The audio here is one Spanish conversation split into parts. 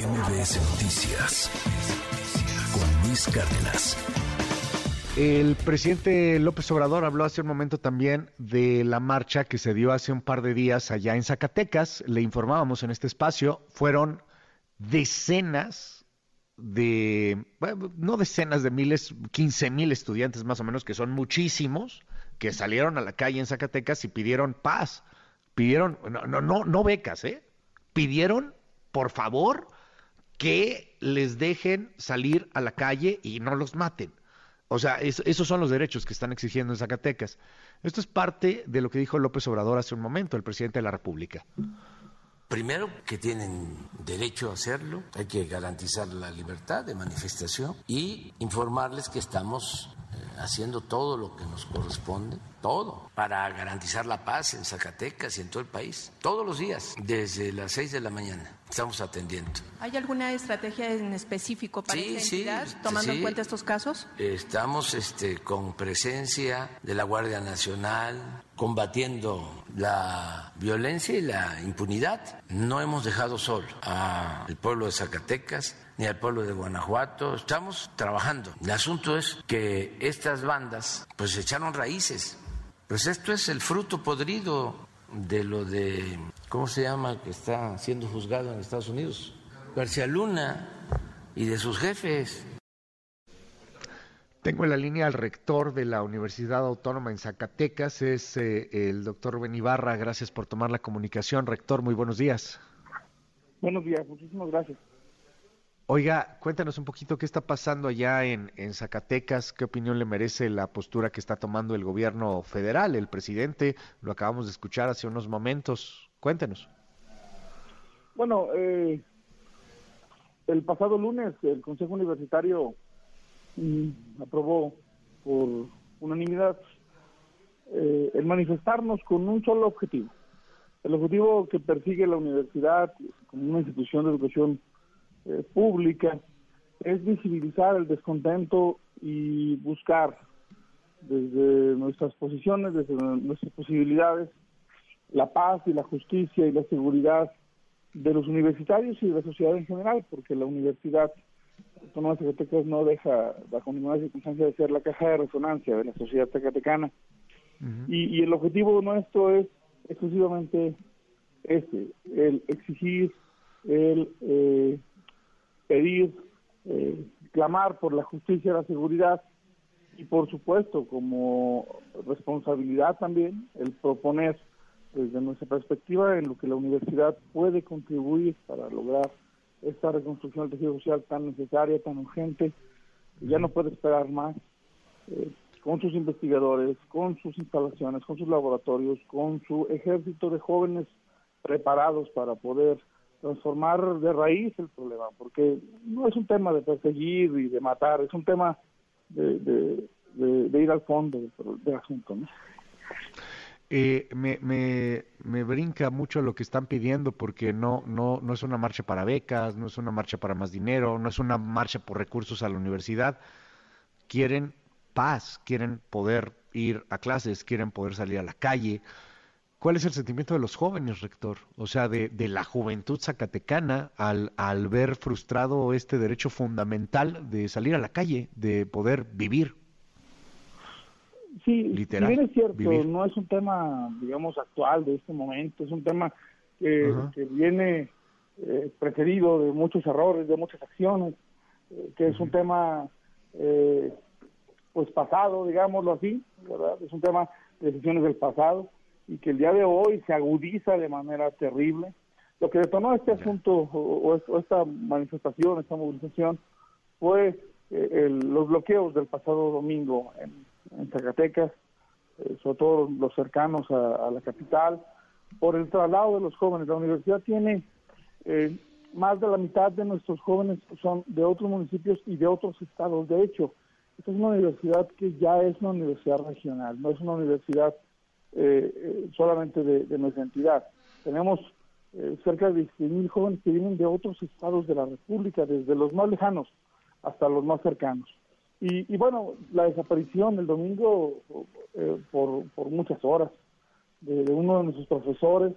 MBS Noticias con Luis Cárdenas. El presidente López Obrador habló hace un momento también de la marcha que se dio hace un par de días allá en Zacatecas. Le informábamos en este espacio, fueron decenas de, bueno, no decenas de miles, 15 mil estudiantes más o menos, que son muchísimos, que salieron a la calle en Zacatecas y pidieron paz, pidieron, no, no, no, no becas, ¿eh? Pidieron, por favor, que les dejen salir a la calle y no los maten. O sea, esos son los derechos que están exigiendo en Zacatecas. Esto es parte de lo que dijo López Obrador hace un momento, el presidente de la República. Primero, que tienen derecho a hacerlo, hay que garantizar la libertad de manifestación y informarles que estamos haciendo todo lo que nos corresponde, todo, para garantizar la paz en Zacatecas y en todo el país, todos los días, desde las seis de la mañana. Estamos atendiendo. ¿Hay alguna estrategia en específico para sí, entidad, tomando en cuenta estos casos? Estamos este, con presencia de la Guardia Nacional, combatiendo la violencia y la impunidad. No hemos dejado solo al pueblo de Zacatecas ni al pueblo de Guanajuato. Estamos trabajando. El asunto es que estas bandas pues echaron raíces. Pues esto es el fruto podrido de lo de, ¿cómo se llama? Que está siendo juzgado en Estados Unidos. García Luna y de sus jefes. Tengo en la línea al rector de la Universidad Autónoma en Zacatecas, es eh, el doctor Benibarra. Gracias por tomar la comunicación. Rector, muy buenos días. Buenos días, muchísimas gracias. Oiga, cuéntanos un poquito qué está pasando allá en, Zacatecas, qué opinión le merece la postura que está tomando el gobierno federal, el presidente, lo acabamos de escuchar hace unos momentos. Cuéntenos. Bueno, eh, el pasado lunes el Consejo Universitario mm, aprobó por unanimidad eh, el manifestarnos con un solo objetivo. El objetivo que persigue la universidad como una institución de educación eh, pública es visibilizar el descontento y buscar desde nuestras posiciones, desde nuestras posibilidades, la paz y la justicia y la seguridad de los universitarios y de la sociedad en general, porque la Universidad Autónoma de Zacatecas no deja bajo ninguna circunstancia de ser la caja de resonancia de la sociedad zacatecana. y, el objetivo nuestro es exclusivamente este, el exigir, el eh, pedir, eh, clamar por la justicia y la seguridad y por supuesto como responsabilidad también el proponer desde nuestra perspectiva en lo que la universidad puede contribuir para lograr esta reconstrucción del tejido social tan necesaria, tan urgente, ya no puede esperar más, eh, con sus investigadores, con sus instalaciones, con sus laboratorios, con su ejército de jóvenes preparados para poder transformar de raíz el problema, porque no es un tema de perseguir y de matar, es un tema de, ir al fondo del, asunto. ¿no? Eh, me, me, me, brinca mucho lo que están pidiendo porque no, no, no es una marcha para becas, no es una marcha para más dinero, no es una marcha por recursos a la universidad. Quieren paz, quieren poder ir a clases, quieren poder salir a la calle, ¿Cuál es el sentimiento de los jóvenes, rector? O sea, de, la juventud zacatecana al, al ver frustrado este derecho fundamental de salir a la calle, de poder vivir. Sí, Literal, bien es cierto, no es un tema, digamos, actual de este momento, es un tema que, viene eh, precedido de muchos errores, de muchas acciones, eh, que es un tema, eh, pues pasado, digámoslo así, ¿verdad? Es un tema de decisiones del pasado y que el día de hoy se agudiza de manera terrible. Lo que detonó este asunto o, esta manifestación, esta movilización, fue eh, los bloqueos del pasado domingo en, Zacatecas, eh, sobre todo los cercanos a, la capital, por el traslado de los jóvenes. La universidad tiene eh, más de la mitad de nuestros jóvenes son de otros municipios y de otros estados. De hecho, esta es una universidad que ya es una universidad regional, no es una universidad eh, eh, solamente de, nuestra entidad. Tenemos eh, cerca de mil jóvenes que vienen de otros estados de la República, desde los más lejanos hasta los más cercanos. Y, bueno, la desaparición el domingo por, por muchas horas de, uno de nuestros profesores,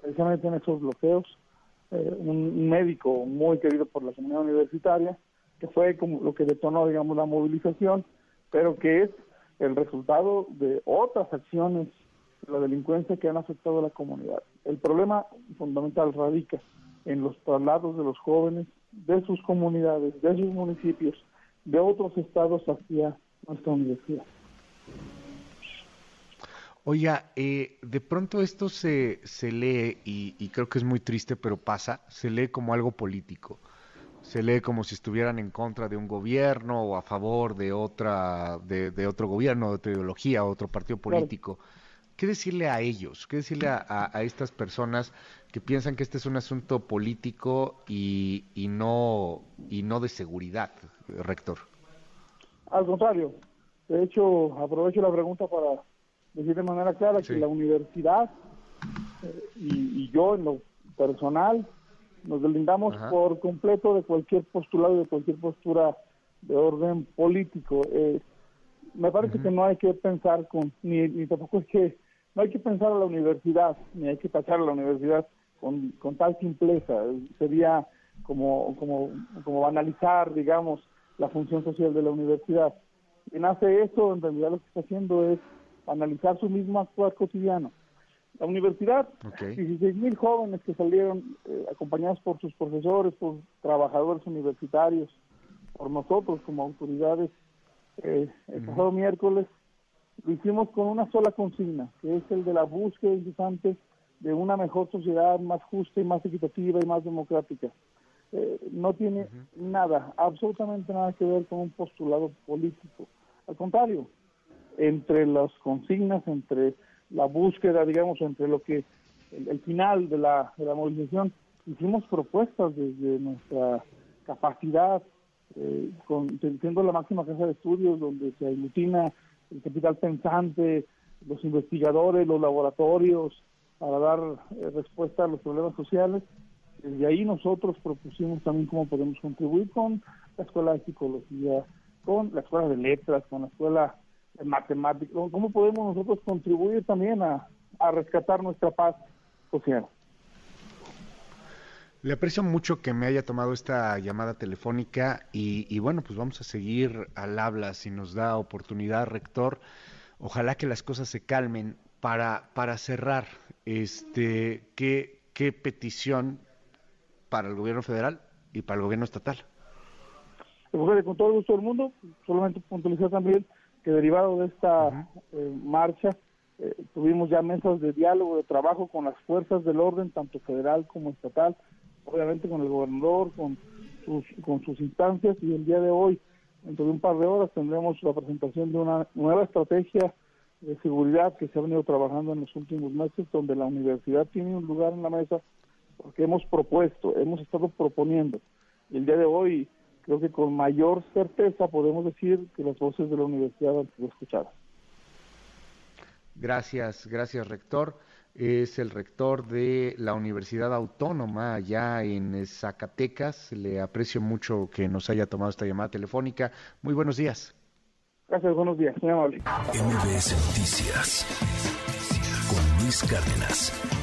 precisamente en esos bloqueos, eh, un médico muy querido por la comunidad universitaria, que fue como lo que detonó, digamos, la movilización, pero que es el resultado de otras acciones de la delincuencia que han afectado a la comunidad. El problema fundamental radica en los traslados de los jóvenes de sus comunidades, de sus municipios, de otros estados hacia nuestra universidad. Oiga, eh, de pronto esto se, se lee, y, creo que es muy triste, pero pasa, se lee como algo político. Se lee como si estuvieran en contra de un gobierno o a favor de otra, de, otro gobierno, de otra ideología, otro partido político. ¿Qué decirle a ellos? ¿Qué decirle a, estas personas que piensan que este es un asunto político y, y, no, y no de seguridad, rector? Al contrario. De hecho, aprovecho la pregunta para decir de manera clara que la universidad eh, y, yo en lo personal nos deslindamos por completo de cualquier postulado, de cualquier postura de orden político. Eh, me parece que no hay que pensar con, ni, ni, tampoco es que, no hay que pensar a la universidad, ni hay que tachar a la universidad con, con tal simpleza. Sería como, como, como banalizar, digamos, la función social de la universidad. Quien hace eso, en realidad lo que está haciendo es analizar su mismo actuar cotidiano. La universidad, 16 mil jóvenes que salieron eh, acompañados por sus profesores, por trabajadores universitarios, por nosotros como autoridades, eh, el pasado miércoles, lo hicimos con una sola consigna, que es el de la búsqueda incesante de una mejor sociedad más justa y más equitativa y más democrática. Eh, no tiene nada, absolutamente nada que ver con un postulado político. Al contrario, entre las consignas, entre la búsqueda, digamos, entre lo que el, final de la, de la movilización, hicimos propuestas desde nuestra capacidad, eh, con, siendo la máxima casa de estudios donde se aglutina el capital pensante, los investigadores, los laboratorios, para dar eh, respuesta a los problemas sociales. Desde ahí nosotros propusimos también cómo podemos contribuir con la escuela de psicología, con la escuela de letras, con la escuela matemático, ¿cómo podemos nosotros contribuir también a, rescatar nuestra paz social? Le aprecio mucho que me haya tomado esta llamada telefónica y, bueno, pues vamos a seguir al habla si nos da oportunidad, rector. Ojalá que las cosas se calmen. Para, para cerrar, este, ¿qué, ¿qué petición para el gobierno federal y para el gobierno estatal? Con todo el gusto del mundo, solamente puntualizar también que derivado de esta eh, marcha eh, tuvimos ya mesas de diálogo, de trabajo con las fuerzas del orden, tanto federal como estatal, obviamente con el gobernador, con sus, con sus instancias y el día de hoy, dentro de un par de horas, tendremos la presentación de una nueva estrategia de seguridad que se ha venido trabajando en los últimos meses, donde la universidad tiene un lugar en la mesa porque hemos propuesto, hemos estado proponiendo. Y el día de hoy creo que con mayor certeza podemos decir que las voces de la universidad han sido escuchadas. Gracias, gracias rector. Es el rector de la Universidad Autónoma allá en Zacatecas. Le aprecio mucho que nos haya tomado esta llamada telefónica. Muy buenos días. Gracias, buenos días, muy amable. MBS Noticias con Luis Cárdenas.